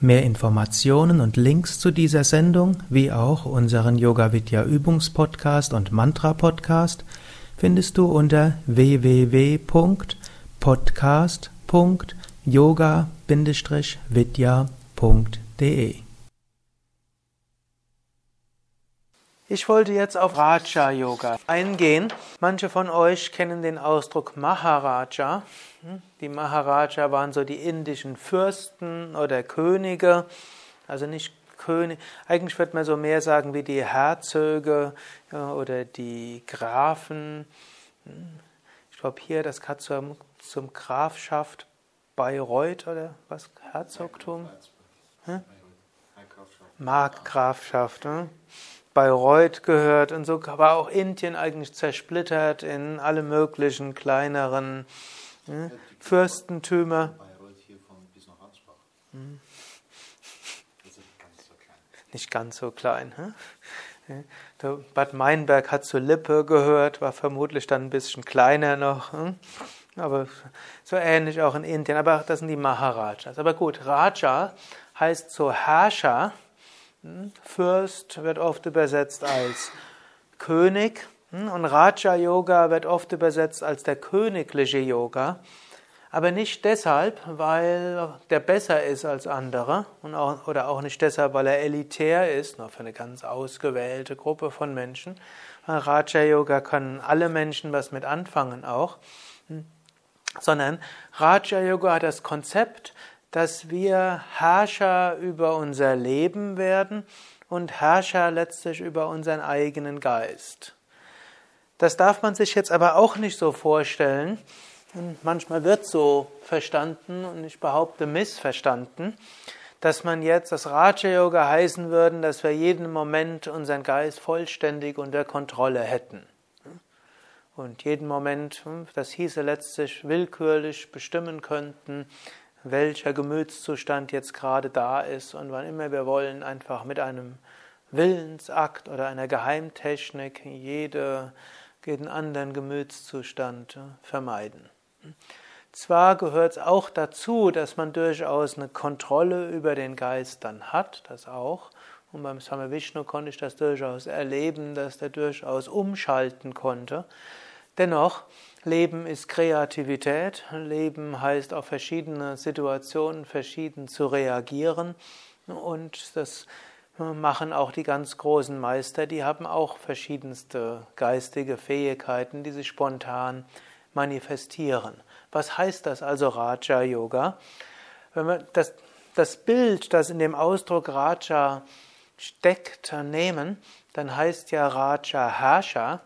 Mehr Informationen und Links zu dieser Sendung, wie auch unseren Yoga Vidya Übungspodcast und Mantra Podcast findest du unter www.podcast.yoga-vidya.de. Ich wollte jetzt auf Raja Yoga eingehen. Manche von euch kennen den Ausdruck Maharaja. Die Maharaja waren so die indischen Fürsten oder Könige, also nicht König. Eigentlich wird man so mehr sagen wie die Herzöge oder die Grafen. Ich glaube hier, das hat zum, zum Grafschaft Bayreuth oder was? Herzogtum? Hm? Markgrafschaft. Hm? Bayreuth gehört und so war auch Indien eigentlich zersplittert in alle möglichen kleineren hm, Fürstentümer. Hm. Nicht ganz so klein. Hm? Bad Meinberg hat zur Lippe gehört, war vermutlich dann ein bisschen kleiner noch. Hm? Aber so ähnlich auch in Indien. Aber das sind die Maharajas. Aber gut, Raja heißt so Herrscher. Hm? Fürst wird oft übersetzt als König hm? und Raja Yoga wird oft übersetzt als der königliche Yoga, aber nicht deshalb, weil der besser ist als andere und auch, oder auch nicht deshalb, weil er elitär ist, nur für eine ganz ausgewählte Gruppe von Menschen. Raja Yoga kann alle Menschen was mit anfangen auch, hm? sondern Raja Yoga hat das Konzept, dass wir Herrscher über unser Leben werden und Herrscher letztlich über unseren eigenen Geist. Das darf man sich jetzt aber auch nicht so vorstellen. Und manchmal wird so verstanden und ich behaupte missverstanden, dass man jetzt das Raja Yoga heißen würde, dass wir jeden Moment unseren Geist vollständig unter Kontrolle hätten. Und jeden Moment, das hieße letztlich willkürlich bestimmen könnten, welcher Gemütszustand jetzt gerade da ist und wann immer wir wollen, einfach mit einem Willensakt oder einer Geheimtechnik jede, jeden anderen Gemütszustand äh, vermeiden. Zwar gehört es auch dazu, dass man durchaus eine Kontrolle über den Geist dann hat, das auch. Und beim Same Vishnu konnte ich das durchaus erleben, dass der durchaus umschalten konnte. Dennoch Leben ist Kreativität. Leben heißt auf verschiedene Situationen verschieden zu reagieren. Und das machen auch die ganz großen Meister. Die haben auch verschiedenste geistige Fähigkeiten, die sich spontan manifestieren. Was heißt das also Raja Yoga? Wenn wir das, das Bild, das in dem Ausdruck Raja steckt, nehmen, dann heißt ja Raja Herrscher.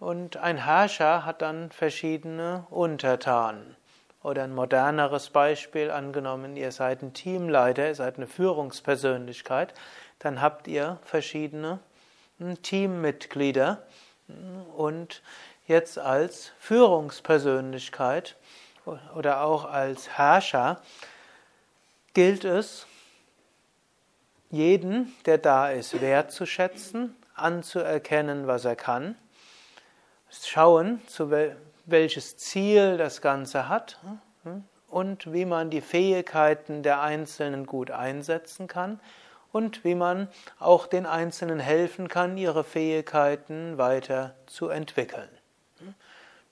Und ein Herrscher hat dann verschiedene Untertanen. Oder ein moderneres Beispiel angenommen, ihr seid ein Teamleiter, ihr seid eine Führungspersönlichkeit, dann habt ihr verschiedene hm, Teammitglieder und jetzt als Führungspersönlichkeit oder auch als Herrscher gilt es, jeden, der da ist, wertzuschätzen, anzuerkennen, was er kann schauen, zu wel welches Ziel das Ganze hat hm, und wie man die Fähigkeiten der Einzelnen gut einsetzen kann und wie man auch den Einzelnen helfen kann, ihre Fähigkeiten weiter zu entwickeln.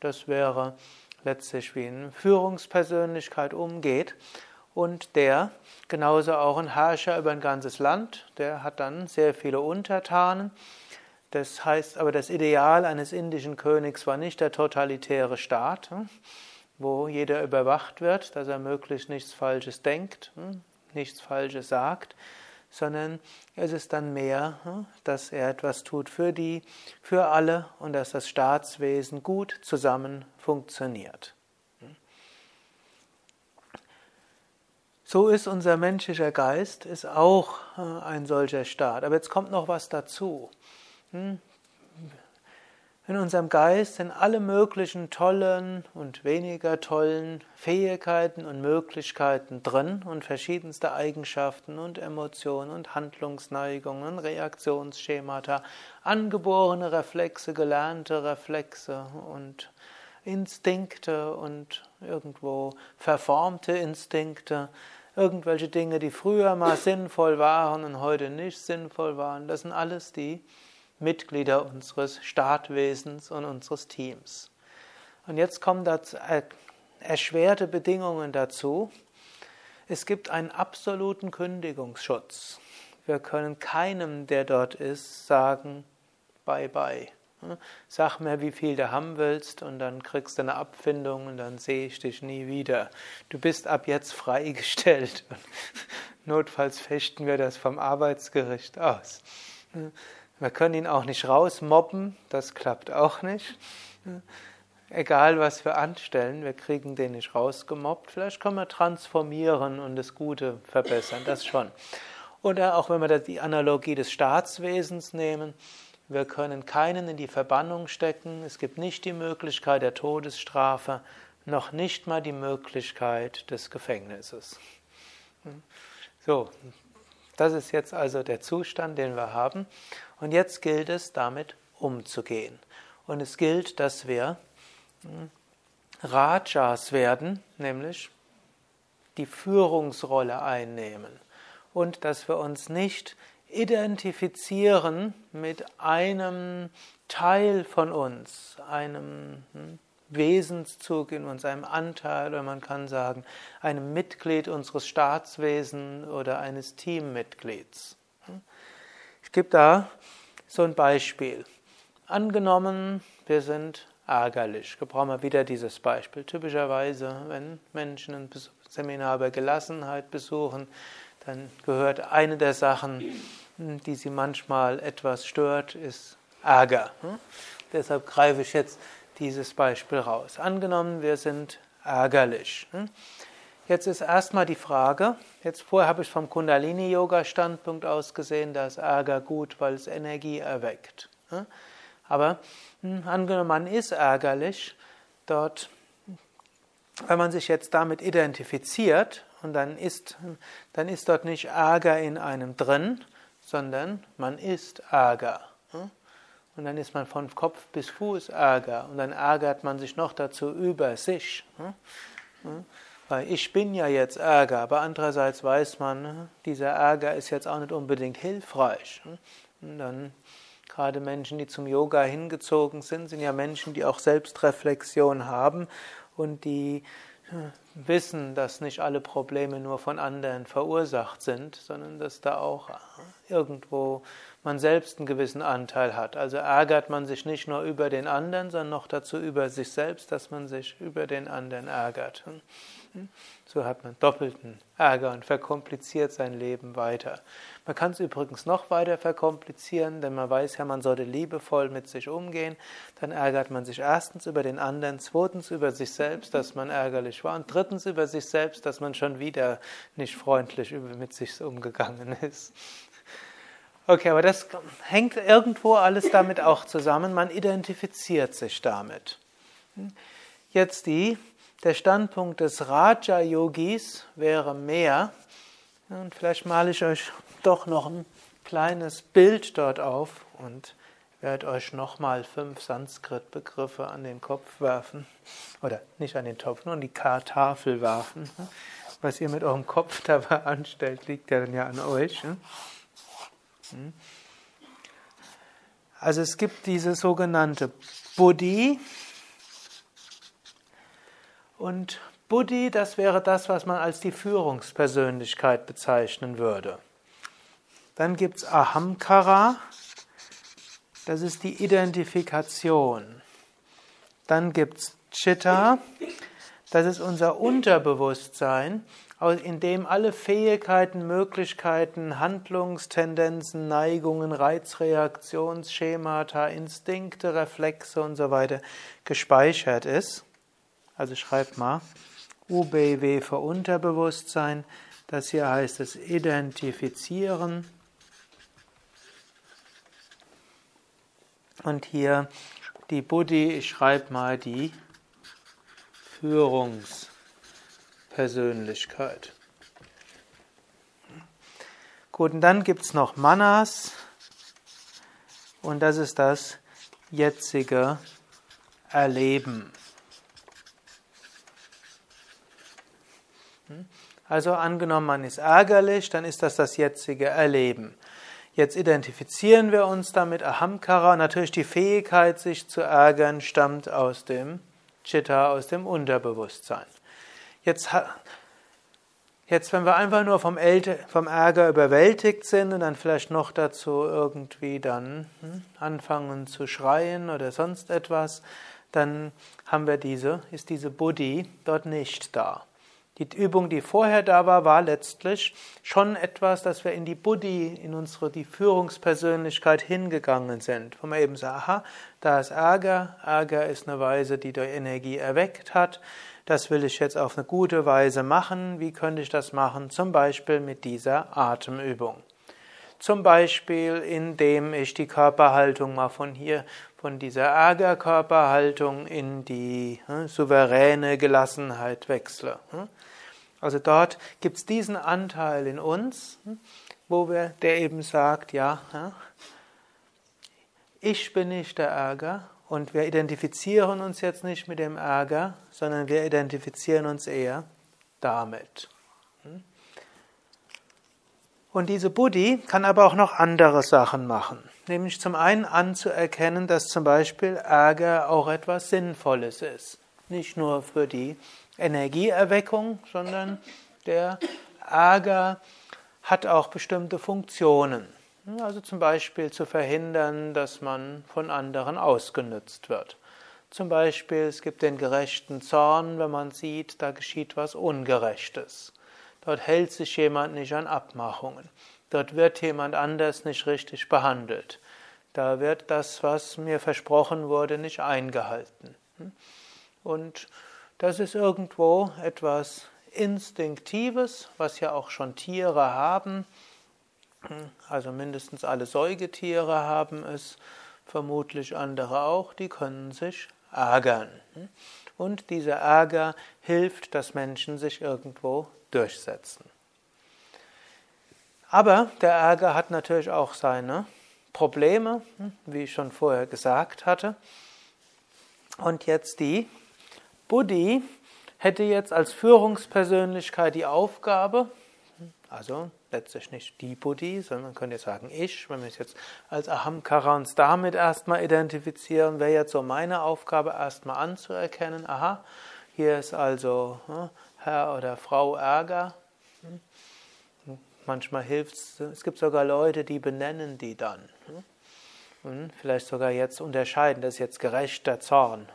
Das wäre letztlich wie eine Führungspersönlichkeit umgeht und der genauso auch ein Herrscher über ein ganzes Land, der hat dann sehr viele Untertanen das heißt aber, das Ideal eines indischen Königs war nicht der totalitäre Staat, hm, wo jeder überwacht wird, dass er möglichst nichts Falsches denkt, hm, nichts Falsches sagt, sondern es ist dann mehr, hm, dass er etwas tut für die, für alle und dass das Staatswesen gut zusammen funktioniert. So ist unser menschlicher Geist, ist auch äh, ein solcher Staat. Aber jetzt kommt noch was dazu. Hm? In unserem Geist sind alle möglichen tollen und weniger tollen Fähigkeiten und Möglichkeiten drin und verschiedenste Eigenschaften und Emotionen und Handlungsneigungen, Reaktionsschemata, angeborene Reflexe, gelernte Reflexe und Instinkte und irgendwo verformte Instinkte, irgendwelche Dinge, die früher mal sinnvoll waren und heute nicht sinnvoll waren. Das sind alles die Mitglieder unseres Staatwesens und unseres Teams. Und jetzt kommen da erschwerte Bedingungen dazu. Es gibt einen absoluten Kündigungsschutz. Wir können keinem, der dort ist, sagen, bye bye. Sag mir, wie viel du haben willst, und dann kriegst du eine Abfindung und dann sehe ich dich nie wieder. Du bist ab jetzt freigestellt. Notfalls fechten wir das vom Arbeitsgericht aus. Wir können ihn auch nicht rausmobben, das klappt auch nicht. Egal, was wir anstellen, wir kriegen den nicht rausgemobbt. Vielleicht können wir transformieren und das Gute verbessern, das schon. Oder auch wenn wir die Analogie des Staatswesens nehmen, wir können keinen in die Verbannung stecken, es gibt nicht die Möglichkeit der Todesstrafe, noch nicht mal die Möglichkeit des Gefängnisses. So, das ist jetzt also der Zustand, den wir haben. Und jetzt gilt es, damit umzugehen. Und es gilt, dass wir hm, Rajas werden, nämlich die Führungsrolle einnehmen. Und dass wir uns nicht identifizieren mit einem Teil von uns, einem hm, Wesenszug in uns, einem Anteil oder man kann sagen, einem Mitglied unseres Staatswesens oder eines Teammitglieds. Ich gebe da so ein Beispiel. Angenommen, wir sind ärgerlich. Wir wieder dieses Beispiel. Typischerweise, wenn Menschen ein Seminar über Gelassenheit besuchen, dann gehört eine der Sachen, die sie manchmal etwas stört, ist Ärger. Deshalb greife ich jetzt dieses Beispiel raus. Angenommen, wir sind ärgerlich. Hm? Jetzt ist erstmal die Frage, jetzt vorher habe ich vom Kundalini-Yoga-Standpunkt aus gesehen, da ist Ärger gut, weil es Energie erweckt. Hm? Aber hm, angenommen, man ist ärgerlich, dort, wenn man sich jetzt damit identifiziert, und dann ist, dann ist dort nicht Ärger in einem drin, sondern man ist Ärger. Und dann ist man von Kopf bis Fuß Ärger. Und dann ärgert man sich noch dazu über sich. Hm? Hm? Weil ich bin ja jetzt Ärger, aber andererseits weiß man, hm, dieser Ärger ist jetzt auch nicht unbedingt hilfreich. Und dann gerade Menschen, die zum Yoga hingezogen sind, sind ja Menschen, die auch Selbstreflexion haben und die wissen, dass nicht alle Probleme nur von anderen verursacht sind, sondern dass da auch irgendwo man selbst einen gewissen Anteil hat. Also ärgert man sich nicht nur über den anderen, sondern noch dazu über sich selbst, dass man sich über den anderen ärgert. So hat man doppelten Ärger und verkompliziert sein Leben weiter. Man kann es übrigens noch weiter verkomplizieren, denn man weiß ja, man sollte liebevoll mit sich umgehen. Dann ärgert man sich erstens über den anderen, zweitens über sich selbst, dass man ärgerlich war und drittens über sich selbst, dass man schon wieder nicht freundlich mit sich umgegangen ist. Okay, aber das hängt irgendwo alles damit auch zusammen. Man identifiziert sich damit. Jetzt die, der Standpunkt des Raja-Yogis wäre mehr. Und vielleicht male ich euch doch noch ein kleines Bild dort auf und werde euch nochmal fünf Sanskrit-Begriffe an den Kopf werfen. Oder nicht an den Topf, nur an die Tafel werfen. Was ihr mit eurem Kopf dabei anstellt, liegt ja dann ja an euch. Also es gibt diese sogenannte Buddhi. Und Buddhi, das wäre das, was man als die Führungspersönlichkeit bezeichnen würde. Dann gibt es Ahamkara, das ist die Identifikation. Dann gibt es Chitta, das ist unser Unterbewusstsein in dem alle Fähigkeiten, Möglichkeiten, Handlungstendenzen, Neigungen, Reizreaktionsschemata, Instinkte, Reflexe und so weiter gespeichert ist. Also schreibt mal UBW für Unterbewusstsein, Das hier heißt es identifizieren. Und hier die Buddhi, ich schreibe mal die Führungspersönlichkeit. Gut, und dann gibt es noch Manas. Und das ist das jetzige Erleben. Also angenommen, man ist ärgerlich, dann ist das das jetzige Erleben. Jetzt identifizieren wir uns damit Ahamkara. Natürlich die Fähigkeit, sich zu ärgern, stammt aus dem Chitta, aus dem Unterbewusstsein. Jetzt, jetzt wenn wir einfach nur vom, vom, Ärger überwältigt sind und dann vielleicht noch dazu irgendwie dann hm, anfangen zu schreien oder sonst etwas, dann haben wir diese, ist diese Buddhi dort nicht da. Die Übung, die vorher da war, war letztlich schon etwas, dass wir in die Buddhi, in unsere die Führungspersönlichkeit hingegangen sind. Wo man eben sagt, aha, da ist Ärger, Ärger ist eine Weise, die die Energie erweckt hat. Das will ich jetzt auf eine gute Weise machen. Wie könnte ich das machen? Zum Beispiel mit dieser Atemübung. Zum Beispiel, indem ich die Körperhaltung mal von hier, von dieser Ärgerkörperhaltung in die hm, souveräne Gelassenheit wechsle. Hm? Also dort gibt es diesen Anteil in uns, wo wir, der eben sagt, ja, ich bin nicht der Ärger und wir identifizieren uns jetzt nicht mit dem Ärger, sondern wir identifizieren uns eher damit. Und diese Buddhi kann aber auch noch andere Sachen machen. Nämlich zum einen anzuerkennen, dass zum Beispiel Ärger auch etwas Sinnvolles ist. Nicht nur für die Energieerweckung, sondern der Ärger hat auch bestimmte Funktionen. Also zum Beispiel zu verhindern, dass man von anderen ausgenutzt wird. Zum Beispiel, es gibt den gerechten Zorn, wenn man sieht, da geschieht was Ungerechtes. Dort hält sich jemand nicht an Abmachungen. Dort wird jemand anders nicht richtig behandelt. Da wird das, was mir versprochen wurde, nicht eingehalten. Und das ist irgendwo etwas Instinktives, was ja auch schon Tiere haben. Also mindestens alle Säugetiere haben es, vermutlich andere auch, die können sich ärgern. Und dieser Ärger hilft, dass Menschen sich irgendwo durchsetzen. Aber der Ärger hat natürlich auch seine Probleme, wie ich schon vorher gesagt hatte. Und jetzt die Buddhi hätte jetzt als Führungspersönlichkeit die Aufgabe, also letztlich nicht die Buddhi, sondern man könnte sagen ich, wenn wir es jetzt als Ahamkara uns damit erstmal identifizieren, wäre jetzt so meine Aufgabe erstmal anzuerkennen, aha, hier ist also hm, Herr oder Frau Ärger. Hm. Manchmal hilft es, es gibt sogar Leute, die benennen die dann. Und vielleicht sogar jetzt unterscheiden, das ist jetzt gerechter Zorn.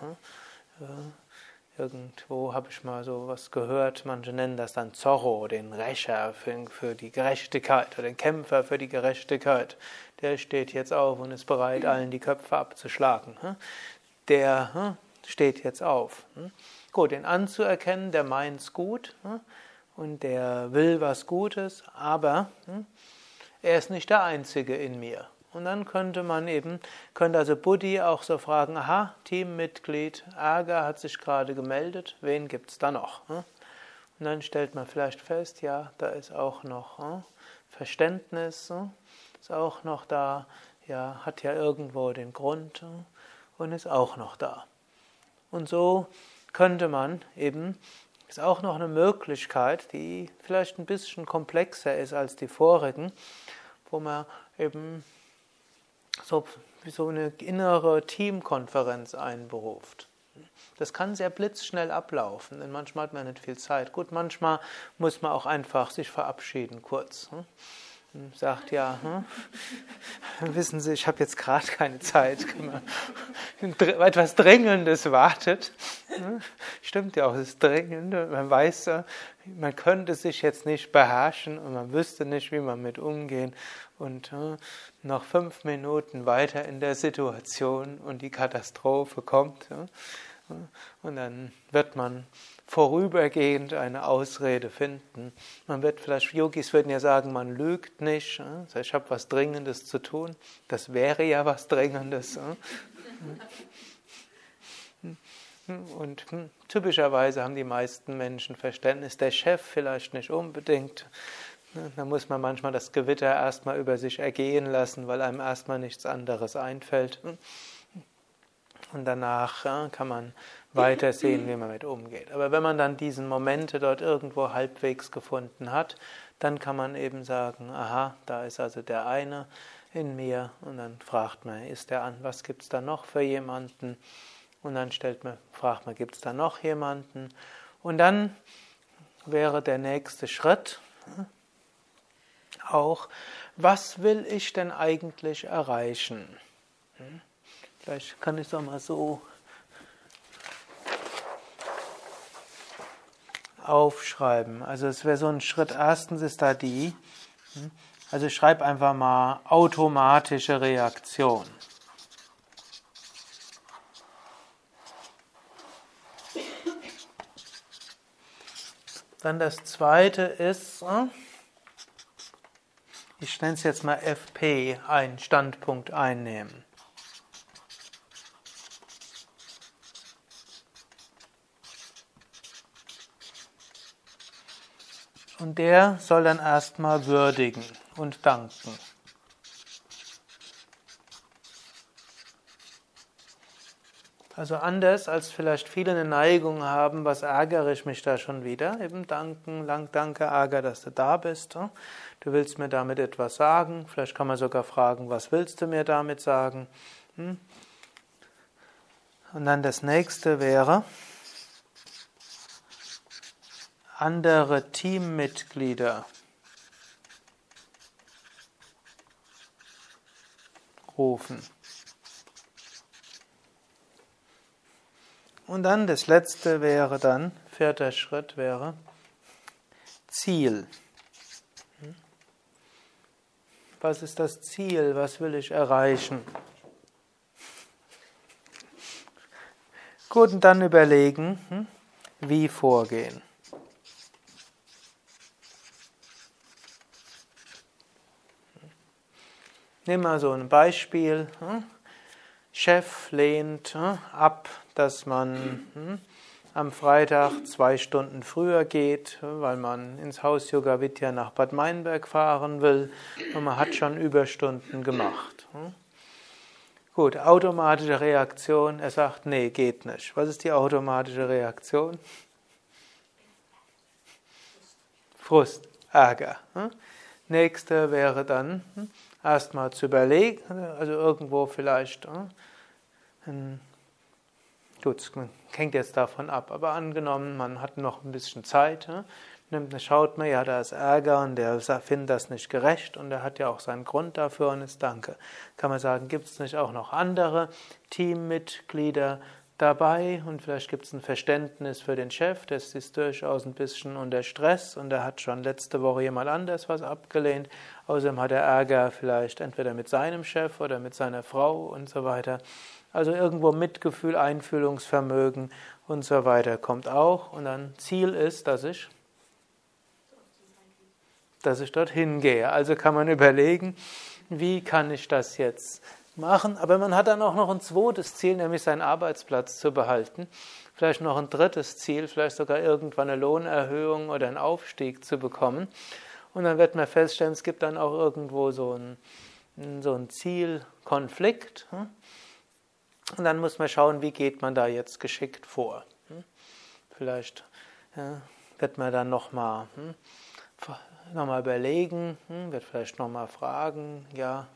Irgendwo habe ich mal so was gehört, manche nennen das dann Zorro, den Rächer für, für, die Gerechtigkeit oder den Kämpfer für die Gerechtigkeit. Der steht jetzt auf und ist bereit, allen die Köpfe abzuschlagen. Hm? Der hm, steht jetzt auf. Hm? Gut, den anzuerkennen, der meint's gut und der will was Gutes, aber er ist nicht der Einzige in mir. Und dann könnte man eben, könnte also Buddhi auch so fragen, aha, Teammitglied Ärger hat sich gerade gemeldet, wen gibt es da noch? Hm? Und dann stellt man vielleicht fest, ja, da ist auch noch hm, Verständnis, hm, ist auch noch da, ja, hat ja irgendwo den Grund und ist auch noch da. Und so könnte man eben, ist auch noch eine Möglichkeit, die vielleicht ein bisschen komplexer ist als die vorigen, wo man eben so, so eine innere Teamkonferenz einberuft. Das kann sehr blitzschnell ablaufen, denn manchmal hat man nicht viel Zeit. Gut, manchmal muss man auch einfach sich verabschieden kurz. Hm? sagt ja, hm, wissen Sie, ich habe jetzt gerade keine Zeit, etwas Dringendes wartet. Hm? Stimmt ja auch, es ist dringend. Man weiß, man könnte sich jetzt nicht beherrschen und man wüsste nicht, wie man mit umgehen. Und hm, noch fünf Minuten weiter in der Situation und die Katastrophe kommt. Und dann wird man vorübergehend eine Ausrede finden. Man wird vielleicht, Yogis würden ja sagen, man lügt nicht. Ich habe was Dringendes zu tun. Das wäre ja was Dringendes. Und typischerweise haben die meisten Menschen Verständnis. Der Chef vielleicht nicht unbedingt. Da muss man manchmal das Gewitter erstmal über sich ergehen lassen, weil einem erstmal nichts anderes einfällt. Und danach kann man weiter sehen, wie man damit umgeht. Aber wenn man dann diese Momente dort irgendwo halbwegs gefunden hat, dann kann man eben sagen, aha, da ist also der eine in mir. Und dann fragt man, ist der an, was gibt es da noch für jemanden? Und dann stellt man, fragt man, gibt es da noch jemanden? Und dann wäre der nächste Schritt auch, was will ich denn eigentlich erreichen? Hm? Vielleicht kann ich es auch mal so aufschreiben. Also es wäre so ein Schritt. Erstens ist da die, hm? also schreib einfach mal automatische Reaktion. Dann das zweite ist, hm? Ich nenne es jetzt mal FP, einen Standpunkt einnehmen. Und der soll dann erstmal würdigen und danken. Also anders als vielleicht viele eine Neigung haben, was ärgere ich mich da schon wieder? Eben danken, lang danke, ärger, dass du da bist. Du willst mir damit etwas sagen. Vielleicht kann man sogar fragen, was willst du mir damit sagen? Hm? Und dann das nächste wäre, andere Teammitglieder rufen. Und dann das letzte wäre dann, vierter Schritt wäre Ziel. Was ist das Ziel? Was will ich erreichen? Gut, und dann überlegen, hm, wie vorgehen. Nimm mal so ein Beispiel. Hm. Chef lehnt hm, ab, dass man am Freitag zwei Stunden früher geht, weil man ins Haus Yoga Vidya nach Bad Meinberg fahren will und man hat schon Überstunden gemacht. Gut, automatische Reaktion. Er sagt, nee, geht nicht. Was ist die automatische Reaktion? Frust, Ärger. Nächste wäre dann, erstmal zu überlegen, also irgendwo vielleicht, äh, gut, man hängt jetzt davon ab, aber angenommen, man hat noch ein bisschen Zeit, äh, nimmt, schaut man, ja, da ist Ärger und der findet das nicht gerecht und er hat ja auch seinen Grund dafür und ist Danke. Kann man sagen, gibt es nicht auch noch andere Teammitglieder, dabei und vielleicht gibt es ein Verständnis für den Chef, der ist durchaus ein bisschen unter Stress und er hat schon letzte Woche jemand anders was abgelehnt. Außerdem hat er Ärger vielleicht entweder mit seinem Chef oder mit seiner Frau und so weiter. Also irgendwo Mitgefühl, Einfühlungsvermögen und so weiter kommt auch. Und dann Ziel ist, dass ich, dass ich dorthin gehe. Also kann man überlegen, wie kann ich das jetzt machen, aber man hat dann auch noch ein zweites Ziel, nämlich seinen Arbeitsplatz zu behalten. Vielleicht noch ein drittes Ziel, vielleicht sogar irgendwann eine Lohnerhöhung oder einen Aufstieg zu bekommen. Und dann wird man feststellen, es gibt dann auch irgendwo so einen, so einen Zielkonflikt. Hm? Und dann muss man schauen, wie geht man da jetzt geschickt vor. Hm? Vielleicht ja, wird man dann nochmal hm, noch mal überlegen, wird vielleicht nochmal fragen, ja.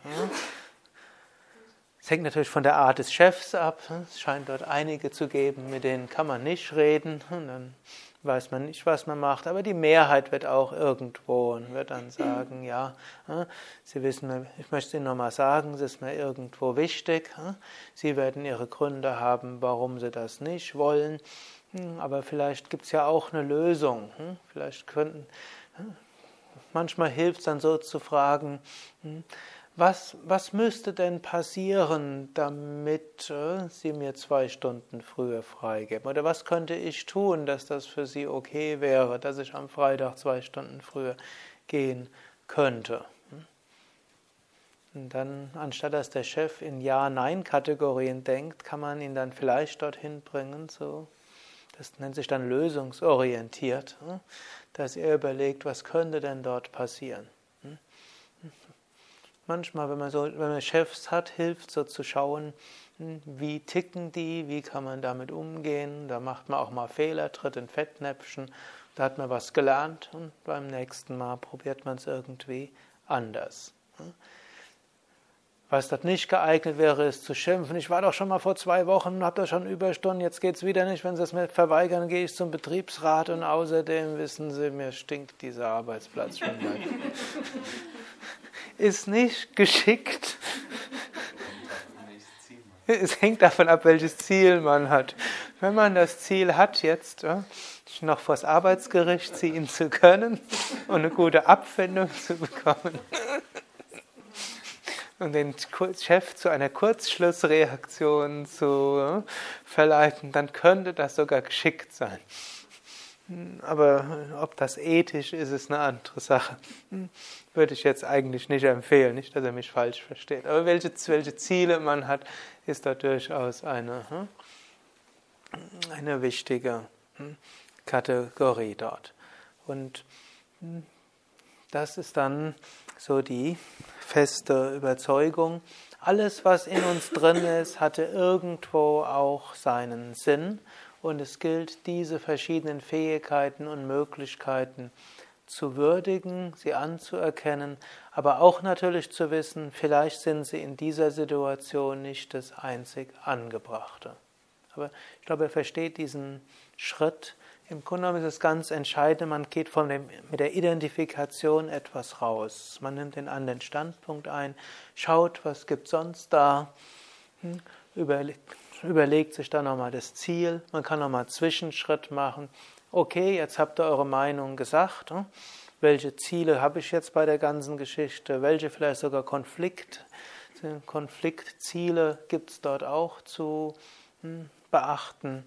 Es hängt natürlich von der Art des Chefs ab. Es scheint dort einige zu geben, mit denen kann man nicht reden. Und dann weiß man nicht, was man macht. Aber die Mehrheit wird auch irgendwo und wird dann sagen, ja, Sie wissen, ich möchte Ihnen nochmal sagen, es ist mir irgendwo wichtig. Sie werden Ihre Gründe haben, warum Sie das nicht wollen. Hm, aber vielleicht gibt es ja auch eine Lösung. Hm, vielleicht könnten, manchmal hilft es dann so zu fragen, hm, was, was müsste denn passieren, damit äh, Sie mir zwei Stunden früher freigeben? Oder was könnte ich tun, dass das für Sie okay wäre, dass ich am Freitag zwei Stunden früher gehen könnte? Und dann, anstatt dass der Chef in Ja-Nein-Kategorien denkt, kann man ihn dann vielleicht dorthin bringen, so, das nennt sich dann lösungsorientiert, hm, dass er überlegt, was könnte denn dort passieren. Hm. Manchmal, wenn man, so, wenn man Chefs hat, hilft so zu schauen, hm, wie ticken die, wie kann man damit umgehen. Da macht man auch mal Fehler, tritt in Fettnäpfchen, da hat man was gelernt und beim nächsten Mal probiert man es irgendwie anders. Was dort nicht geeignet wäre, ist zu schimpfen. Ich war doch schon mal vor zwei Wochen, habe da schon Überstunden, jetzt geht es wieder nicht. Wenn Sie es mir verweigern, gehe ich zum Betriebsrat und außerdem wissen Sie, mir stinkt dieser Arbeitsplatz schon mal. ist nicht geschickt. Es hängt davon ab, welches Ziel man hat. Wenn man das Ziel hat, jetzt noch vor das Arbeitsgericht ziehen zu können und eine gute Abfindung zu bekommen, und den Chef zu einer Kurzschlussreaktion zu verleiten, dann könnte das sogar geschickt sein. Aber ob das ethisch ist, ist eine andere Sache. Würde ich jetzt eigentlich nicht empfehlen, nicht, dass er mich falsch versteht. Aber welche, welche Ziele man hat, ist da durchaus eine, hm, eine wichtige hm, Kategorie dort. Und hm, das ist dann so die feste Überzeugung, alles, was in uns drin ist, hatte irgendwo auch seinen Sinn und es gilt, diese verschiedenen Fähigkeiten und Möglichkeiten zu würdigen, sie anzuerkennen, aber auch natürlich zu wissen, vielleicht sind sie in dieser Situation nicht das einzig Angebrachte. Aber ich glaube, er versteht diesen Schritt, im Grunde genommen ist es ganz entscheidend, man geht von dem, mit der Identifikation etwas raus. Man nimmt den anderen Standpunkt ein, schaut, was gibt sonst da, hm, überlegt, überlegt sich dann nochmal das Ziel, man kann nochmal einen Zwischenschritt machen. Okay, jetzt habt ihr eure Meinung gesagt. Hm, welche Ziele habe ich jetzt bei der ganzen Geschichte? Welche vielleicht sogar Konflikt, Konfliktziele gibt es dort auch zu hm, beachten?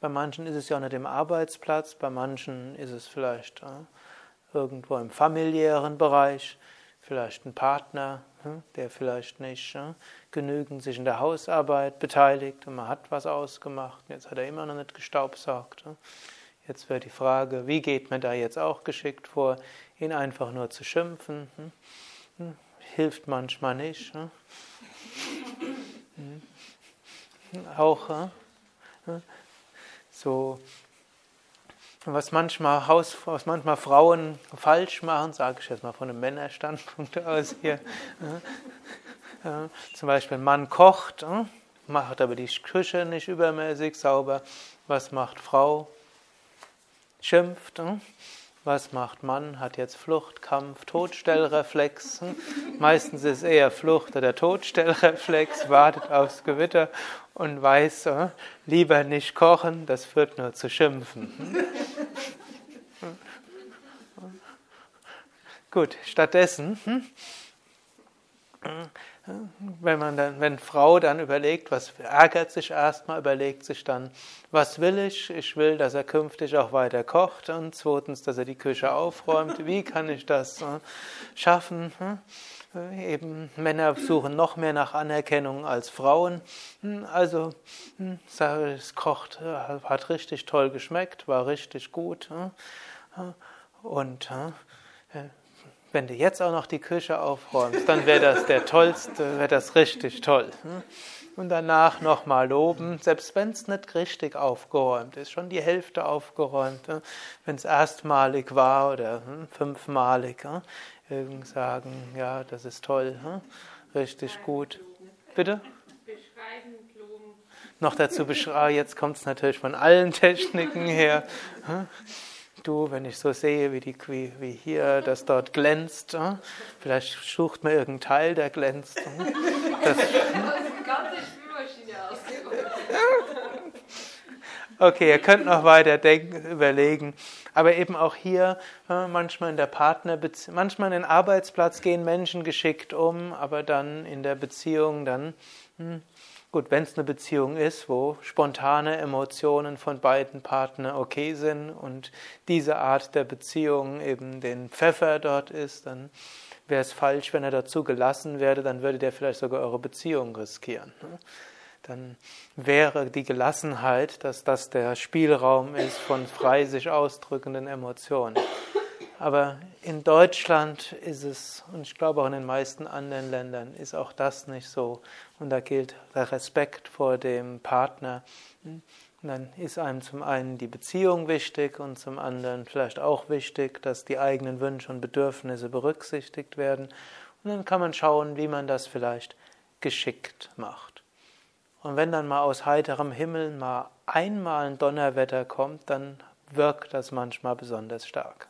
Bei manchen ist es ja nicht im Arbeitsplatz, bei manchen ist es vielleicht äh, irgendwo im familiären Bereich, vielleicht ein Partner, hm, der vielleicht nicht äh, genügend sich in der Hausarbeit beteiligt und man hat was ausgemacht, jetzt hat er immer noch nicht gestaubsaugt. Äh. Jetzt wäre die Frage, wie geht man da jetzt auch geschickt vor, ihn einfach nur zu schimpfen? Hm, hm, hilft manchmal nicht. Auch so, was manchmal, Haus, was manchmal Frauen falsch machen, sage ich jetzt mal von einem Männerstandpunkt aus hier. Ja, zum Beispiel, ein Mann kocht, macht aber die Küche nicht übermäßig sauber. Was macht Frau? Schimpft. Was macht Mann? Hat jetzt Flucht, Kampf, Todstellreflex. Meistens ist eher Flucht oder Todstellreflex, wartet aufs Gewitter und weiß, äh, lieber nicht kochen, das führt nur zu Schimpfen. Gut, stattdessen hm, wenn man dann, wenn Frau dann überlegt, was ärgert sich erstmal, überlegt sich dann, was will ich? Ich will, dass er künftig auch weiter kocht und zweitens, dass er die Küche aufräumt. Wie kann ich das äh, schaffen? Hm? Äh, eben Männer suchen noch mehr nach Anerkennung als Frauen. Hm, also hm, es kocht, äh, hat richtig toll geschmeckt, war richtig gut und wenn du jetzt auch noch die Küche aufräumst, dann wäre das der tollste, wäre das richtig toll. Hm? Und danach nochmal loben, selbst wenn es nicht richtig aufgeräumt ist, schon die Hälfte aufgeräumt, hm? wenn es erstmalig war oder hm, fünfmalig, irgend sagen, ja, das ist toll, richtig gut. Bitte? Noch dazu beschreiben, jetzt kommt es natürlich von allen Techniken her du, wenn ich so sehe, wie, die, wie, wie hier das dort glänzt, äh? vielleicht sucht man irgendeinen Teil, der glänzt. Äh? Das, Okay, ihr könnt noch weiter denken, überlegen. Aber eben auch hier, manchmal in der Partnerbeziehung, manchmal in den Arbeitsplatz gehen Menschen geschickt um, aber dann in der Beziehung dann, hm, gut, wenn es eine Beziehung ist, wo spontane Emotionen von beiden Partnern okay sind und diese Art der Beziehung eben den Pfeffer dort ist, dann wäre es falsch, wenn er dazu gelassen werde, dann würde der vielleicht sogar eure Beziehung riskieren. Ne? Dann wäre die Gelassenheit, dass das der Spielraum ist von frei sich ausdrückenden Emotionen. Aber in Deutschland ist es, und ich glaube auch in den meisten anderen Ländern, ist auch das nicht so. Und da gilt der Respekt vor dem Partner. Und dann ist einem zum einen die Beziehung wichtig und zum anderen vielleicht auch wichtig, dass die eigenen Wünsche und Bedürfnisse berücksichtigt werden. Und dann kann man schauen, wie man das vielleicht geschickt macht. Und wenn dann mal aus heiterem Himmel mal einmal ein Donnerwetter kommt, dann wirkt das manchmal besonders stark.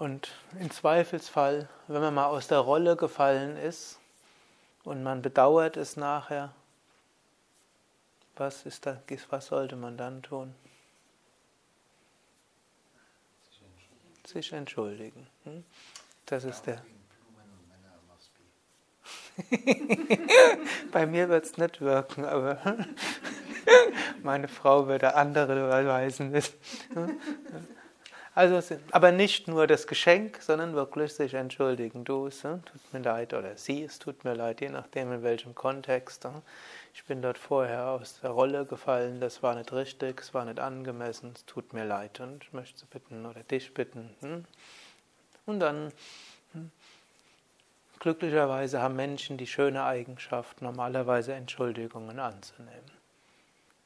Und im Zweifelsfall, wenn man mal aus der Rolle gefallen ist, und man bedauert es nachher, was, ist da, was sollte man dann tun? Sich entschuldigen. Hm? Das ist der. Bei mir wird es nicht wirken, aber meine Frau würde andere weisen wissen. Also, aber nicht nur das Geschenk, sondern wirklich sich entschuldigen. Du, es tut mir leid, oder sie, es tut mir leid, je nachdem in welchem Kontext. Ich bin dort vorher aus der Rolle gefallen, das war nicht richtig, es war nicht angemessen, es tut mir leid und ich möchte bitten oder dich bitten. Hm? Und dann, hm? glücklicherweise haben Menschen die schöne Eigenschaft, normalerweise Entschuldigungen anzunehmen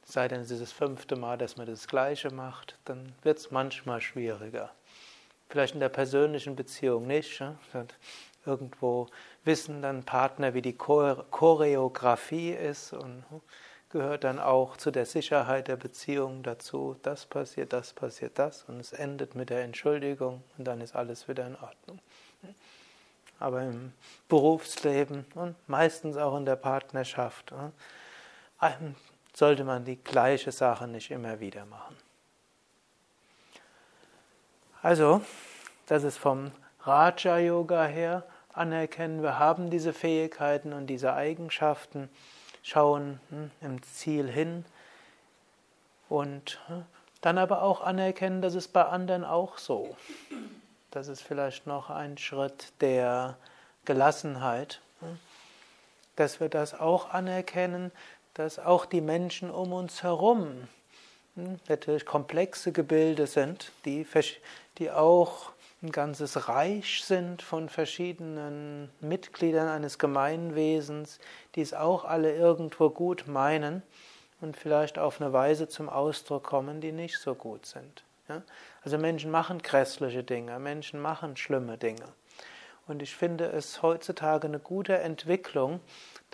sei denn es ist das fünfte Mal, dass man das Gleiche macht, dann wird es manchmal schwieriger. Vielleicht in der persönlichen Beziehung nicht. Ja? Irgendwo wissen dann Partner, wie die Choreografie ist und gehört dann auch zu der Sicherheit der Beziehung dazu. Das passiert, das passiert, das und es endet mit der Entschuldigung und dann ist alles wieder in Ordnung. Aber im Berufsleben und meistens auch in der Partnerschaft sollte man die gleiche Sache nicht immer wieder machen. Also, das ist vom Raja Yoga her anerkennen, wir haben diese Fähigkeiten und diese Eigenschaften, schauen hm, im Ziel hin und hm, dann aber auch anerkennen, dass es bei anderen auch so. Das ist vielleicht noch ein Schritt der Gelassenheit, hm, dass wir das auch anerkennen, dass auch die Menschen um uns herum hm, natürlich komplexe Gebilde sind, die, die auch ein ganzes Reich sind von verschiedenen Mitgliedern eines Gemeinwesens, die es auch alle irgendwo gut meinen und vielleicht auf eine Weise zum Ausdruck kommen, die nicht so gut sind. Ja? Also Menschen machen grässliche Dinge, Menschen machen schlimme Dinge. Und ich finde es heutzutage eine gute Entwicklung,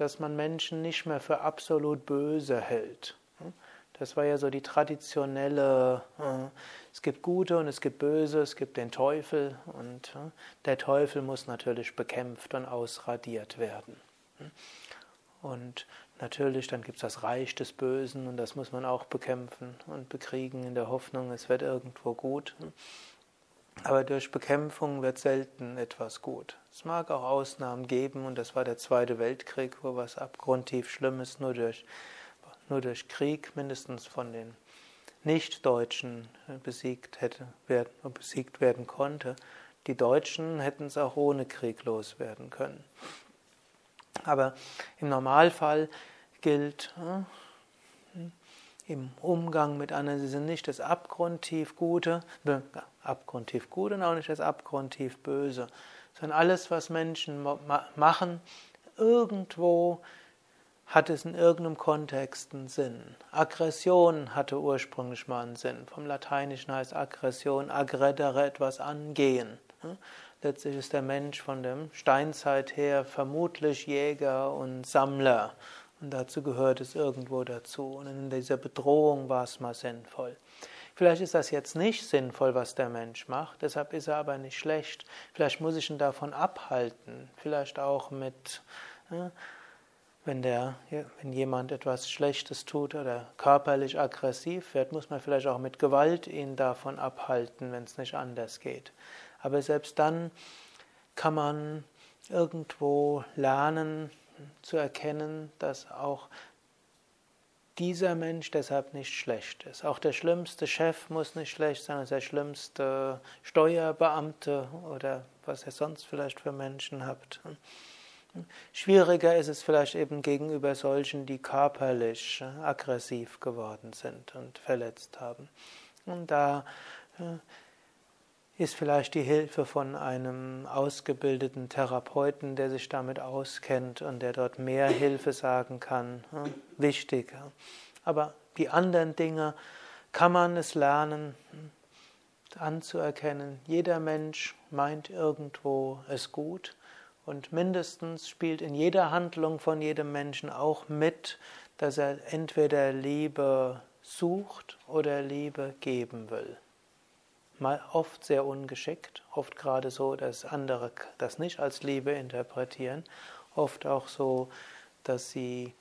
dass man Menschen nicht mehr für absolut böse hält. Das war ja so die traditionelle, äh, es gibt Gute und es gibt Böse, es gibt den Teufel und äh, der Teufel muss natürlich bekämpft und ausradiert werden. Und natürlich, dann gibt es das Reich des Bösen und das muss man auch bekämpfen und bekriegen in der Hoffnung, es wird irgendwo gut. Aber durch Bekämpfung wird selten etwas gut. Es mag auch Ausnahmen geben, und das war der Zweite Weltkrieg, wo was abgrundtief Schlimmes nur durch, nur durch Krieg mindestens von den Nicht-Deutschen besiegt, hätte, werden, besiegt werden konnte. Die Deutschen hätten es auch ohne Krieg loswerden können. Aber im Normalfall gilt, hm, im Umgang mit anderen. Sie sind nicht das abgrundtief Gute, abgrundtief Gute und auch nicht das abgrundtief Böse, sondern alles, was Menschen machen, irgendwo hat es in irgendeinem Kontext einen Sinn. Aggression hatte ursprünglich mal einen Sinn. Vom Lateinischen heißt Aggression aggredere, etwas angehen. Letztlich ist der Mensch von der Steinzeit her vermutlich Jäger und Sammler. Und dazu gehört es irgendwo dazu. Und in dieser Bedrohung war es mal sinnvoll. Vielleicht ist das jetzt nicht sinnvoll, was der Mensch macht, deshalb ist er aber nicht schlecht. Vielleicht muss ich ihn davon abhalten, vielleicht auch mit, wenn, der, wenn jemand etwas Schlechtes tut oder körperlich aggressiv wird, muss man vielleicht auch mit Gewalt ihn davon abhalten, wenn es nicht anders geht. Aber selbst dann kann man irgendwo lernen zu erkennen, dass auch dieser Mensch deshalb nicht schlecht ist. Auch der schlimmste Chef muss nicht schlecht sein, der schlimmste Steuerbeamte oder was ihr sonst vielleicht für Menschen habt. Schwieriger ist es vielleicht eben gegenüber solchen, die körperlich aggressiv geworden sind und verletzt haben. Und da äh, ist vielleicht die Hilfe von einem ausgebildeten Therapeuten, der sich damit auskennt und der dort mehr Hilfe sagen kann, äh, wichtig. Aber die anderen Dinge kann man es lernen anzuerkennen. Jeder Mensch meint irgendwo es gut und mindestens spielt in jeder Handlung von jedem Menschen auch mit, dass er entweder Liebe sucht oder Liebe geben will. Mal oft sehr ungeschickt, oft gerade so, dass andere das nicht als Liebe interpretieren, oft auch so, dass sie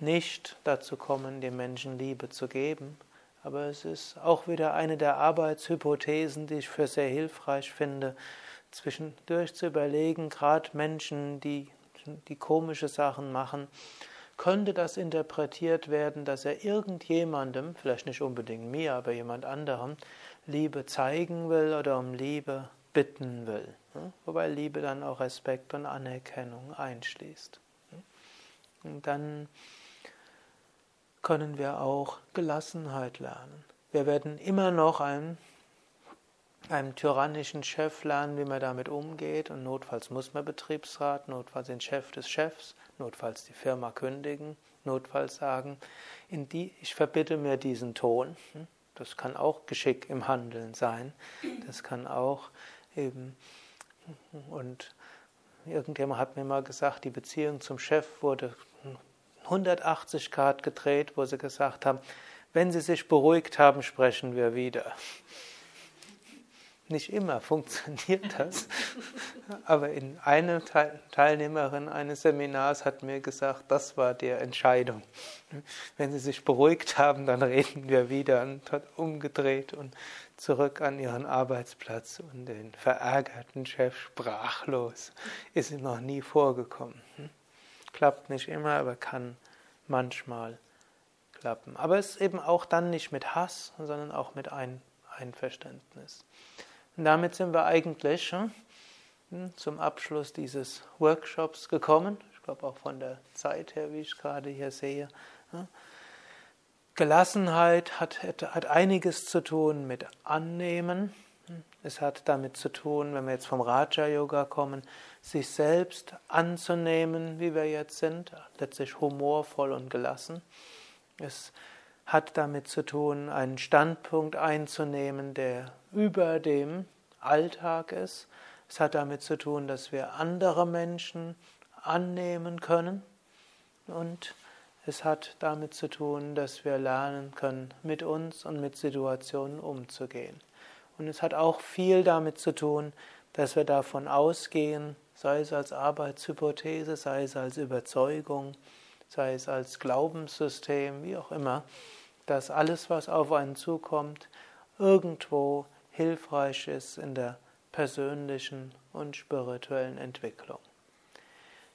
nicht dazu kommen, dem Menschen Liebe zu geben. Aber es ist auch wieder eine der Arbeitshypothesen, die ich für sehr hilfreich finde, zwischendurch zu überlegen, gerade Menschen, die, die komische Sachen machen, könnte das interpretiert werden, dass er irgendjemandem, vielleicht nicht unbedingt mir, aber jemand anderem, Liebe zeigen will oder um Liebe bitten will. Wobei Liebe dann auch Respekt und Anerkennung einschließt. Und dann können wir auch Gelassenheit lernen. Wir werden immer noch ein einem tyrannischen Chef lernen, wie man damit umgeht und notfalls muss man Betriebsrat, notfalls den Chef des Chefs, notfalls die Firma kündigen, notfalls sagen, in die, ich verbitte mir diesen Ton. Das kann auch Geschick im Handeln sein. Das kann auch eben und irgendjemand hat mir mal gesagt, die Beziehung zum Chef wurde 180 Grad gedreht, wo sie gesagt haben, wenn Sie sich beruhigt haben, sprechen wir wieder. Nicht immer funktioniert das, aber in eine Teilnehmerin eines Seminars hat mir gesagt, das war die Entscheidung. Wenn Sie sich beruhigt haben, dann reden wir wieder und hat umgedreht und zurück an ihren Arbeitsplatz und den verärgerten Chef sprachlos. Ist ihm noch nie vorgekommen. Klappt nicht immer, aber kann manchmal klappen. Aber es ist eben auch dann nicht mit Hass, sondern auch mit Einverständnis. Und damit sind wir eigentlich hm, zum Abschluss dieses Workshops gekommen. Ich glaube auch von der Zeit her, wie ich gerade hier sehe. Gelassenheit hat, hat einiges zu tun mit Annehmen. Es hat damit zu tun, wenn wir jetzt vom Raja Yoga kommen, sich selbst anzunehmen, wie wir jetzt sind, letztlich humorvoll und gelassen. Es hat damit zu tun, einen Standpunkt einzunehmen, der über dem Alltag ist. Es hat damit zu tun, dass wir andere Menschen annehmen können. Und es hat damit zu tun, dass wir lernen können, mit uns und mit Situationen umzugehen. Und es hat auch viel damit zu tun, dass wir davon ausgehen, sei es als Arbeitshypothese, sei es als Überzeugung, sei es als Glaubenssystem, wie auch immer, dass alles, was auf einen zukommt, irgendwo hilfreich ist in der persönlichen und spirituellen Entwicklung.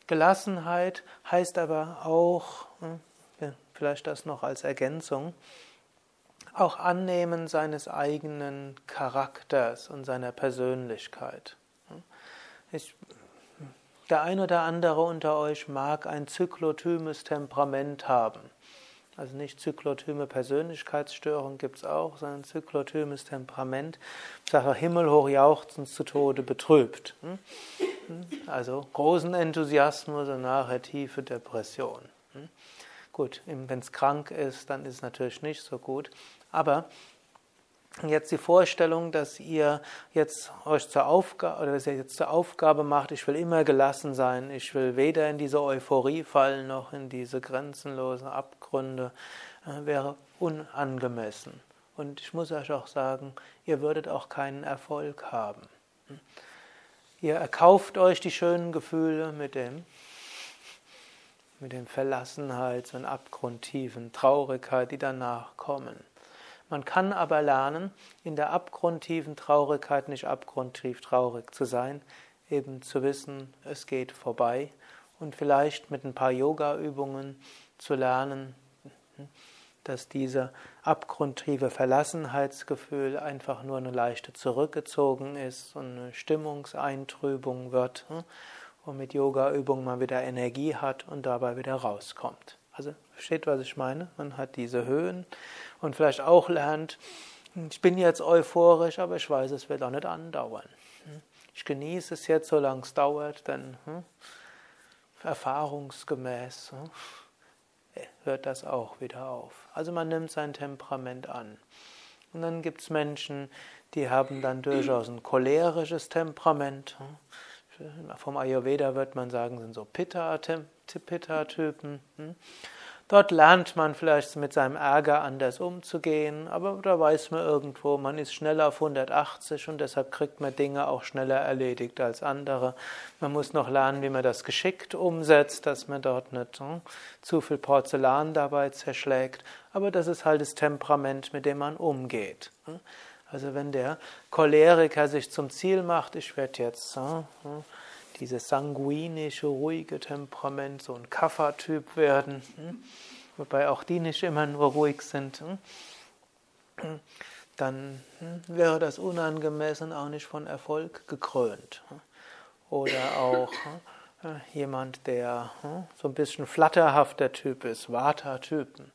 Gelassenheit heißt aber auch, hm, vielleicht das noch als Ergänzung, auch Annehmen seines eigenen Charakters und seiner Persönlichkeit. Ich, der ein oder andere unter euch mag ein zyklotymes Temperament haben. Also nicht zyklotyme Persönlichkeitsstörung gibt es auch, sondern zyklotymes Temperament. Sage himmelhoch jauchzend zu Tode betrübt. Hm? Hm? Also großen Enthusiasmus und nachher tiefe Depression. Hm? Gut, wenn es krank ist, dann ist es natürlich nicht so gut. Aber jetzt die Vorstellung, dass ihr jetzt euch zur Aufgabe oder dass ihr jetzt zur Aufgabe macht, ich will immer gelassen sein, ich will weder in diese Euphorie fallen noch in diese grenzenlosen Abgründe, äh, wäre unangemessen. Und ich muss euch auch sagen, ihr würdet auch keinen Erfolg haben. Ihr erkauft euch die schönen Gefühle mit dem mit dem Verlassenheit und abgrundtiefen Traurigkeit, die danach kommen. Man kann aber lernen, in der abgrundtiefen Traurigkeit nicht abgrundtief traurig zu sein, eben zu wissen, es geht vorbei und vielleicht mit ein paar Yoga-Übungen zu lernen, dass dieser abgrundtiefe Verlassenheitsgefühl einfach nur eine leichte zurückgezogen ist und eine Stimmungseintrübung wird und mit Yoga-Übungen man wieder Energie hat und dabei wieder rauskommt. Also versteht, was ich meine? Man hat diese Höhen und vielleicht auch lernt, ich bin jetzt euphorisch, aber ich weiß, es wird auch nicht andauern. Ich genieße es jetzt, solange es dauert, denn hm, erfahrungsgemäß hm, hört das auch wieder auf. Also man nimmt sein Temperament an. Und dann gibt es Menschen, die haben dann durchaus ein cholerisches Temperament. Hm. Vom Ayurveda wird man sagen, sind so Pitta-Typen. Dort lernt man vielleicht mit seinem Ärger anders umzugehen, aber da weiß man irgendwo, man ist schneller auf 180 und deshalb kriegt man Dinge auch schneller erledigt als andere. Man muss noch lernen, wie man das geschickt umsetzt, dass man dort nicht hm, zu viel Porzellan dabei zerschlägt, aber das ist halt das Temperament, mit dem man umgeht. Hm. Also wenn der Choleriker sich zum Ziel macht, ich werde jetzt hm, hm dieses sanguinische, ruhige Temperament, so ein Kaffertyp werden, hm? wobei auch die nicht immer nur ruhig sind, hm? dann hm, wäre das unangemessen auch nicht von Erfolg gekrönt. Oder auch äh, jemand, der so ein bisschen flatterhafter Typ ist, Vata-Typen.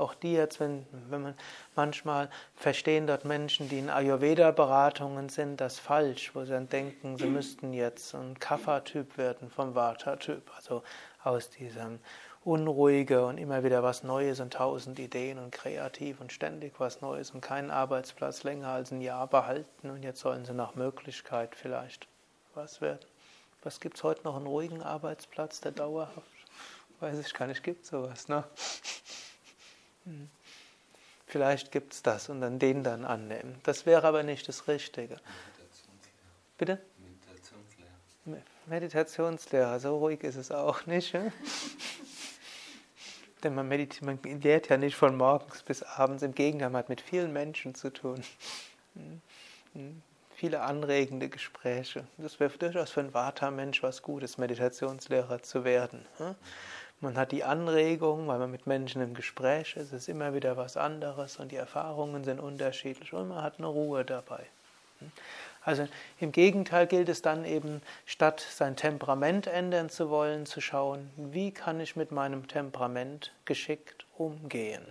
Auch die jetzt, wenn, wenn man manchmal verstehen dort Menschen, die in Ayurveda-Beratungen sind, das falsch, wo sie dann denken, sie müssten jetzt ein Kapha-Typ werden vom Vata-Typ, also aus diesem Unruhige und immer wieder was Neues und tausend Ideen und kreativ und ständig was Neues und keinen Arbeitsplatz länger als ein Jahr behalten und jetzt sollen sie nach Möglichkeit vielleicht was werden. Was gibt es heute noch einen ruhigen Arbeitsplatz, der dauerhaft? Weiß ich gar nicht, gibt sowas, ne? Hm. Vielleicht gibt es das und dann den dann annehmen. Das wäre aber nicht das Richtige. Bitte? Meditationslehrer. Meditationslehrer, so ruhig ist es auch nicht. Ja? Denn man, meditiert, man lehrt ja nicht von morgens bis abends, im Gegenteil, man hat mit vielen Menschen zu tun. Hm. Hm. Viele anregende Gespräche. Das wäre durchaus für einen Vata-Mensch was Gutes, Meditationslehrer zu werden. Man hat die Anregung, weil man mit Menschen im Gespräch ist, es ist immer wieder was anderes und die Erfahrungen sind unterschiedlich und man hat eine Ruhe dabei. Also im Gegenteil gilt es dann eben, statt sein Temperament ändern zu wollen, zu schauen, wie kann ich mit meinem Temperament geschickt umgehen.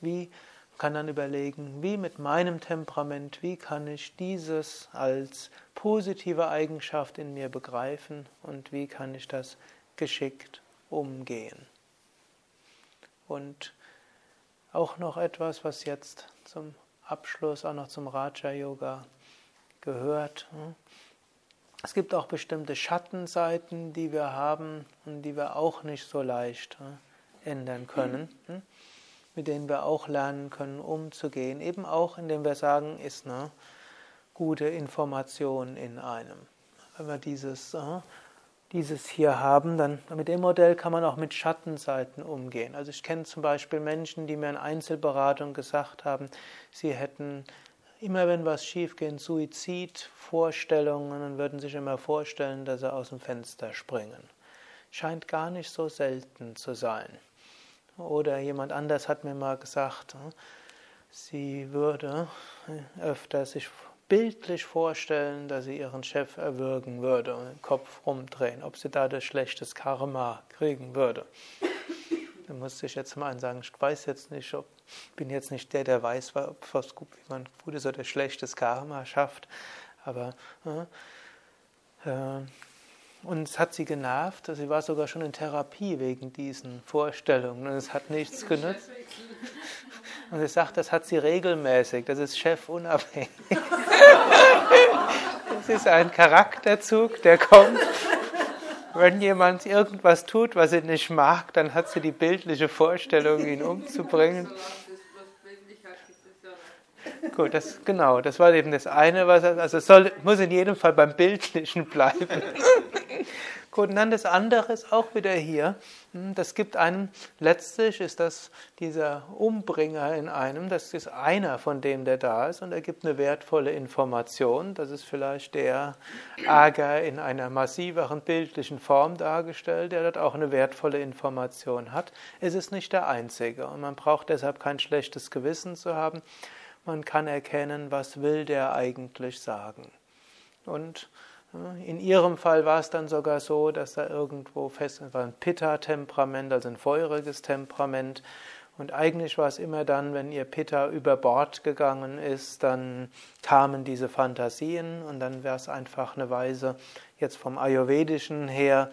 Wie kann dann überlegen, wie mit meinem Temperament, wie kann ich dieses als positive Eigenschaft in mir begreifen und wie kann ich das geschickt umgehen. Und auch noch etwas, was jetzt zum Abschluss auch noch zum Raja Yoga gehört. Hm? Es gibt auch bestimmte Schattenseiten, die wir haben und die wir auch nicht so leicht hm, ändern können, hm? mit denen wir auch lernen können, umzugehen. Eben auch, indem wir sagen, ist eine gute Information in einem. Wenn wir dieses dieses hier haben, dann mit dem Modell kann man auch mit Schattenseiten umgehen. Also ich kenne zum Beispiel Menschen, die mir in Einzelberatung gesagt haben, sie hätten immer wenn was schief geht, Suizidvorstellungen und würden sich immer vorstellen, dass sie aus dem Fenster springen. Scheint gar nicht so selten zu sein. Oder jemand anders hat mir mal gesagt, sie würde öfter sich bildlich vorstellen, dass sie ihren Chef erwürgen würde und den Kopf rumdrehen, ob sie dadurch schlechtes Karma kriegen würde. Da musste ich jetzt mal sagen, ich weiß jetzt nicht, ob bin jetzt nicht der, der weiß, ob was gut, wie man gutes oder schlechtes Karma schafft, aber äh, äh, und es hat sie genervt, sie war sogar schon in Therapie wegen diesen Vorstellungen und es hat nichts genützt. Und sie sagt, das hat sie regelmäßig, das ist chefunabhängig. Das ist ein Charakterzug, der kommt. Wenn jemand irgendwas tut, was sie nicht mag, dann hat sie die bildliche Vorstellung, ihn umzubringen. Gut, das, genau, das war eben das eine, was also es soll, muss in jedem Fall beim Bildlichen bleiben. Gut, und dann das andere ist auch wieder hier. Hm, das gibt einem, letztlich ist das dieser Umbringer in einem, das ist einer von dem, der da ist und er gibt eine wertvolle Information. Das ist vielleicht der Ärger in einer massiveren bildlichen Form dargestellt, der dort auch eine wertvolle Information hat. Es ist nicht der einzige und man braucht deshalb kein schlechtes Gewissen zu haben. Man kann erkennen, was will der eigentlich sagen. Und in ihrem Fall war es dann sogar so, dass da irgendwo fest war ein Pitta-Temperament, also ein feuriges Temperament. Und eigentlich war es immer dann, wenn ihr Pitta über Bord gegangen ist, dann kamen diese Fantasien und dann wäre es einfach eine Weise, jetzt vom Ayurvedischen her,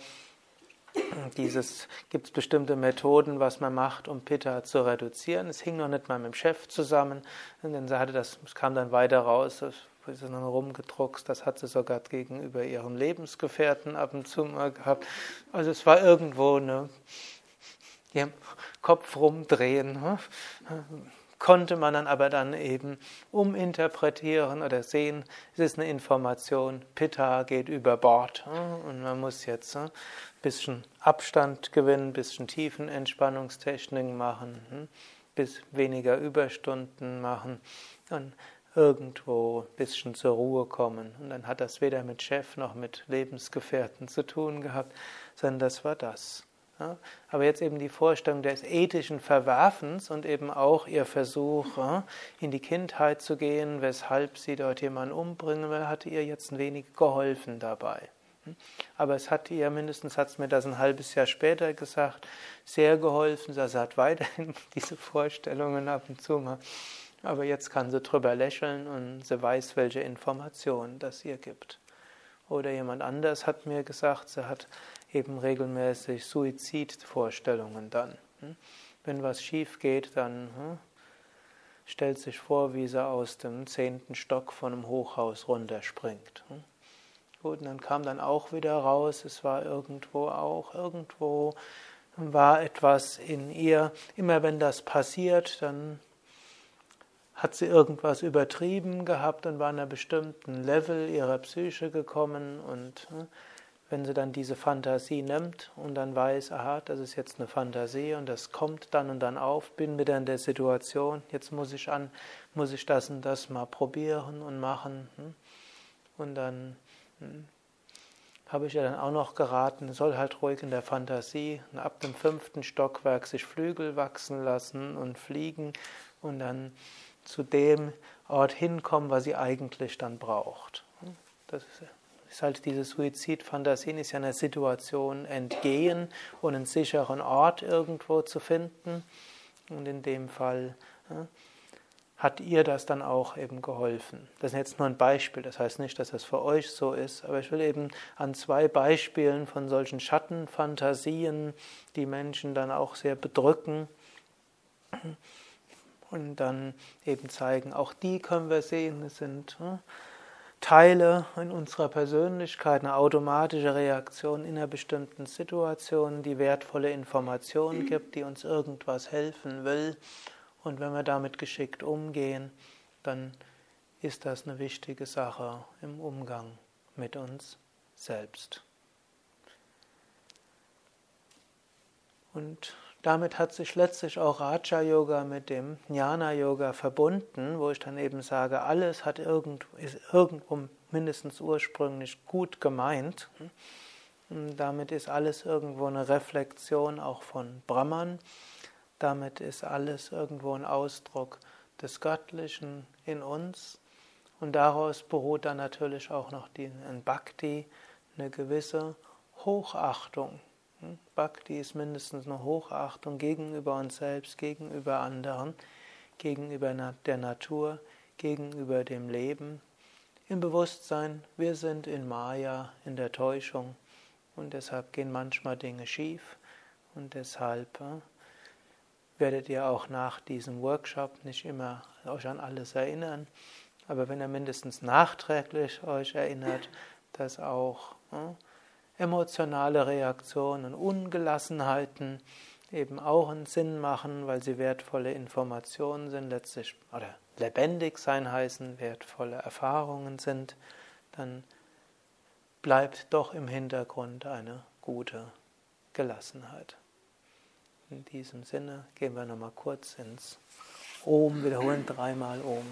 dieses gibt es bestimmte Methoden, was man macht, um Pitta zu reduzieren. Es hing noch nicht mal mit dem Chef zusammen, denn sie hatte das, es kam dann weiter raus, dann rumgedruckst, das hat sie sogar gegenüber ihrem Lebensgefährten ab und zu mal gehabt. Also es war irgendwo eine ja, Kopf rumdrehen. Hm? Konnte man dann aber dann eben uminterpretieren oder sehen, es ist eine Information, Pitta geht über Bord hm? und man muss jetzt ein hm, bisschen Abstand gewinnen, ein bisschen Tiefenentspannungstechniken machen, bis weniger Überstunden machen. Und irgendwo ein bisschen zur Ruhe kommen. Und dann hat das weder mit Chef noch mit Lebensgefährten zu tun gehabt, sondern das war das. Ja, aber jetzt eben die Vorstellung des ethischen Verwerfens und eben auch ihr Versuch, in die Kindheit zu gehen, weshalb sie dort jemanden umbringen will, hat ihr jetzt ein wenig geholfen dabei. Aber es hat ihr, mindestens hat es mir das ein halbes Jahr später gesagt, sehr geholfen. Also hat weiterhin diese Vorstellungen ab und zu mal aber jetzt kann sie drüber lächeln und sie weiß, welche Informationen das ihr gibt. Oder jemand anders hat mir gesagt, sie hat eben regelmäßig Suizidvorstellungen dann. Hm? Wenn was schief geht, dann hm, stellt sich vor, wie sie aus dem zehnten Stock von einem Hochhaus runterspringt. Hm? Gut, und dann kam dann auch wieder raus, es war irgendwo auch, irgendwo war etwas in ihr. Immer wenn das passiert, dann hat sie irgendwas übertrieben gehabt und war an einem bestimmten Level ihrer Psyche gekommen und ne, wenn sie dann diese Fantasie nimmt und dann weiß, aha, das ist jetzt eine Fantasie und das kommt dann und dann auf, bin wieder in der Situation, jetzt muss ich an, muss ich das und das mal probieren und machen. Hm. Und dann hm, habe ich ihr dann auch noch geraten, soll halt ruhig in der Fantasie ab dem fünften Stockwerk sich Flügel wachsen lassen und fliegen und dann zu dem Ort hinkommen, was sie eigentlich dann braucht. Das ist halt diese Suizidfantasien, ist ja einer Situation entgehen und einen sicheren Ort irgendwo zu finden. Und in dem Fall hat ihr das dann auch eben geholfen. Das ist jetzt nur ein Beispiel, das heißt nicht, dass das für euch so ist, aber ich will eben an zwei Beispielen von solchen Schattenfantasien, die Menschen dann auch sehr bedrücken, und dann eben zeigen, auch die können wir sehen, es sind hm, Teile in unserer Persönlichkeit, eine automatische Reaktion in einer bestimmten Situation, die wertvolle Informationen gibt, die uns irgendwas helfen will. Und wenn wir damit geschickt umgehen, dann ist das eine wichtige Sache im Umgang mit uns selbst. Und damit hat sich letztlich auch Raja Yoga mit dem Jnana Yoga verbunden, wo ich dann eben sage, alles hat irgend, ist irgendwo mindestens ursprünglich gut gemeint. Damit ist alles irgendwo eine Reflexion auch von Brahman. Damit ist alles irgendwo ein Ausdruck des Göttlichen in uns. Und daraus beruht dann natürlich auch noch die, ein Bhakti, eine gewisse Hochachtung Bhakti ist mindestens eine Hochachtung gegenüber uns selbst, gegenüber anderen, gegenüber der Natur, gegenüber dem Leben. Im Bewusstsein, wir sind in Maya, in der Täuschung und deshalb gehen manchmal Dinge schief und deshalb äh, werdet ihr auch nach diesem Workshop nicht immer euch an alles erinnern, aber wenn ihr mindestens nachträglich euch erinnert, dass auch äh, emotionale Reaktionen, Ungelassenheiten eben auch einen Sinn machen, weil sie wertvolle Informationen sind, letztlich oder lebendig sein heißen, wertvolle Erfahrungen sind, dann bleibt doch im Hintergrund eine gute Gelassenheit. In diesem Sinne gehen wir nochmal kurz ins Om, wiederholen dreimal Om.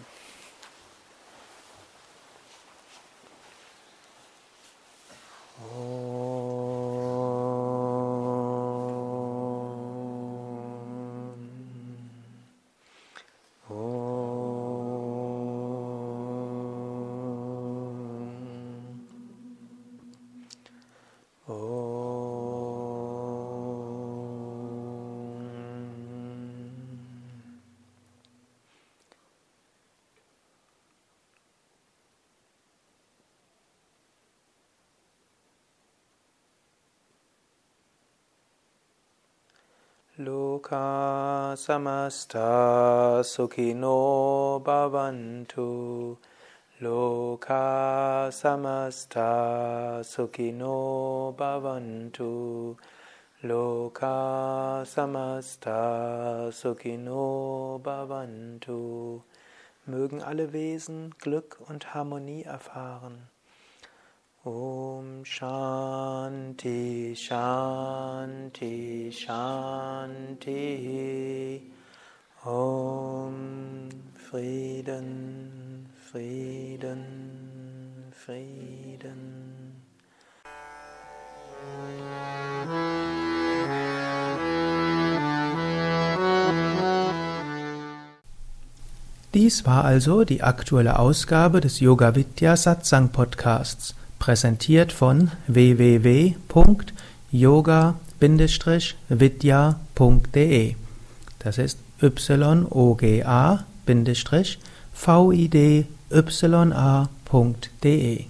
Oh. Loka samasta sukhino bhavantu. Loka samasta sukhino bhavantu. Loka samasta sukhino bhavantu. Mögen alle Wesen Glück und Harmonie erfahren. Om Shanti Shanti Shanti. Om Frieden Frieden Frieden. Dies war also die aktuelle Ausgabe des Yoga Vidya Satsang Podcasts präsentiert von www.yoga-vidya.de. Das ist yoga-vidya.de.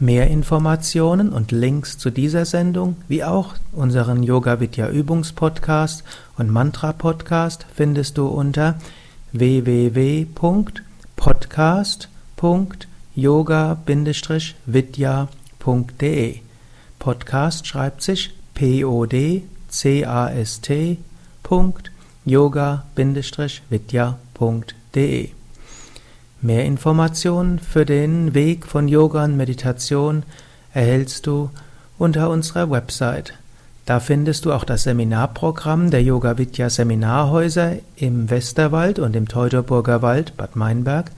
Mehr Informationen und Links zu dieser Sendung, wie auch unseren Yoga Vidya Übungspodcast und Mantra Podcast findest du unter www.podcast.de yoga-vidya.de. Podcast schreibt sich P-O-D-C-A-S-T. yoga-vidya.de. Mehr Informationen für den Weg von Yoga und Meditation erhältst du unter unserer Website. Da findest du auch das Seminarprogramm der Yoga Vidya Seminarhäuser im Westerwald und im Teutoburger Wald Bad Meinberg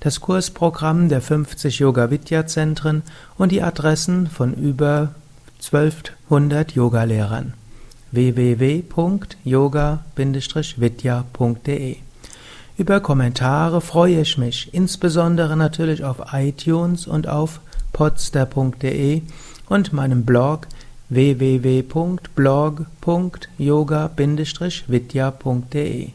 das Kursprogramm der 50 Yoga-Vidya-Zentren und die Adressen von über 1200 Yogalehrern. www.yoga-vidya.de Über Kommentare freue ich mich, insbesondere natürlich auf iTunes und auf podster.de und meinem Blog www.blog.yoga-vidya.de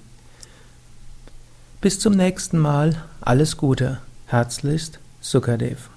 bis zum nächsten Mal, alles Gute, herzlichst Sukadev.